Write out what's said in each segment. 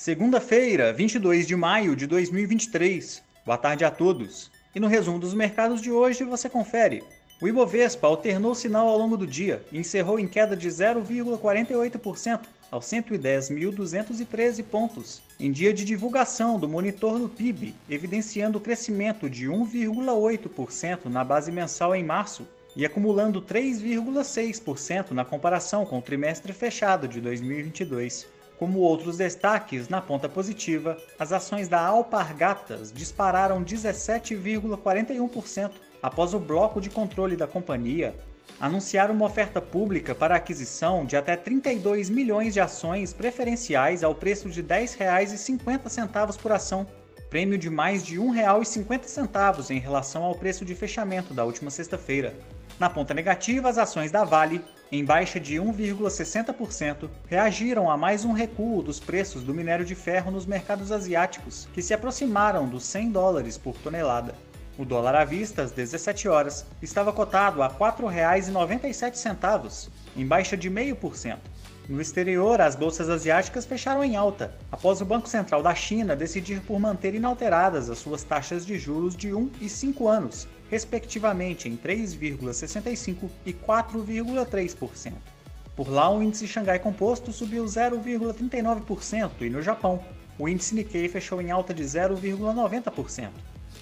Segunda-feira, 22 de maio de 2023. Boa tarde a todos. E no resumo dos mercados de hoje você confere. O Ibovespa alternou sinal ao longo do dia e encerrou em queda de 0,48% aos 110.213 pontos, em dia de divulgação do monitor do PIB, evidenciando o crescimento de 1,8% na base mensal em março e acumulando 3,6% na comparação com o trimestre fechado de 2022. Como outros destaques, na ponta positiva, as ações da Alpargatas dispararam 17,41% após o bloco de controle da companhia anunciar uma oferta pública para aquisição de até 32 milhões de ações preferenciais ao preço de R$ 10,50 por ação, prêmio de mais de R$ 1,50 em relação ao preço de fechamento da última sexta-feira. Na ponta negativa, as ações da Vale em baixa de 1,60%, reagiram a mais um recuo dos preços do minério de ferro nos mercados asiáticos, que se aproximaram dos 100 dólares por tonelada. O dólar à vista, às 17 horas, estava cotado a R$ 4,97, em baixa de 0,5%. No exterior, as bolsas asiáticas fecharam em alta, após o Banco Central da China decidir por manter inalteradas as suas taxas de juros de 1 e 5 anos, respectivamente em 3,65% e 4,3%. Por lá, o índice Xangai Composto subiu 0,39% e no Japão, o índice Nikkei fechou em alta de 0,90%.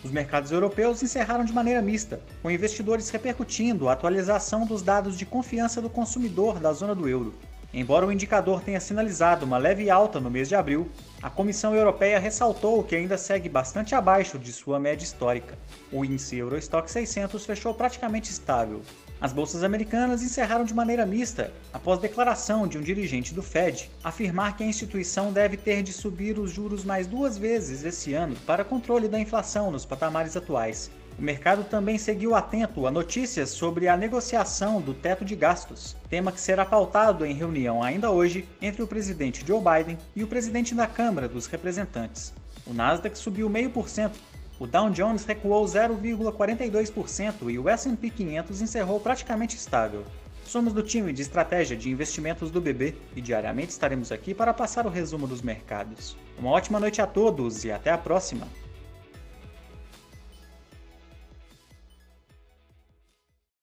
Os mercados europeus encerraram de maneira mista, com investidores repercutindo a atualização dos dados de confiança do consumidor da zona do euro. Embora o indicador tenha sinalizado uma leve alta no mês de abril, a Comissão Europeia ressaltou que ainda segue bastante abaixo de sua média histórica. O índice Eurostock 600 fechou praticamente estável. As bolsas americanas encerraram de maneira mista, após declaração de um dirigente do Fed afirmar que a instituição deve ter de subir os juros mais duas vezes esse ano para controle da inflação nos patamares atuais. O mercado também seguiu atento a notícias sobre a negociação do teto de gastos, tema que será pautado em reunião ainda hoje entre o presidente Joe Biden e o presidente da Câmara dos Representantes. O Nasdaq subiu 0,5%, o Dow Jones recuou 0,42% e o S&P 500 encerrou praticamente estável. Somos do time de estratégia de investimentos do BB e diariamente estaremos aqui para passar o resumo dos mercados. Uma ótima noite a todos e até a próxima!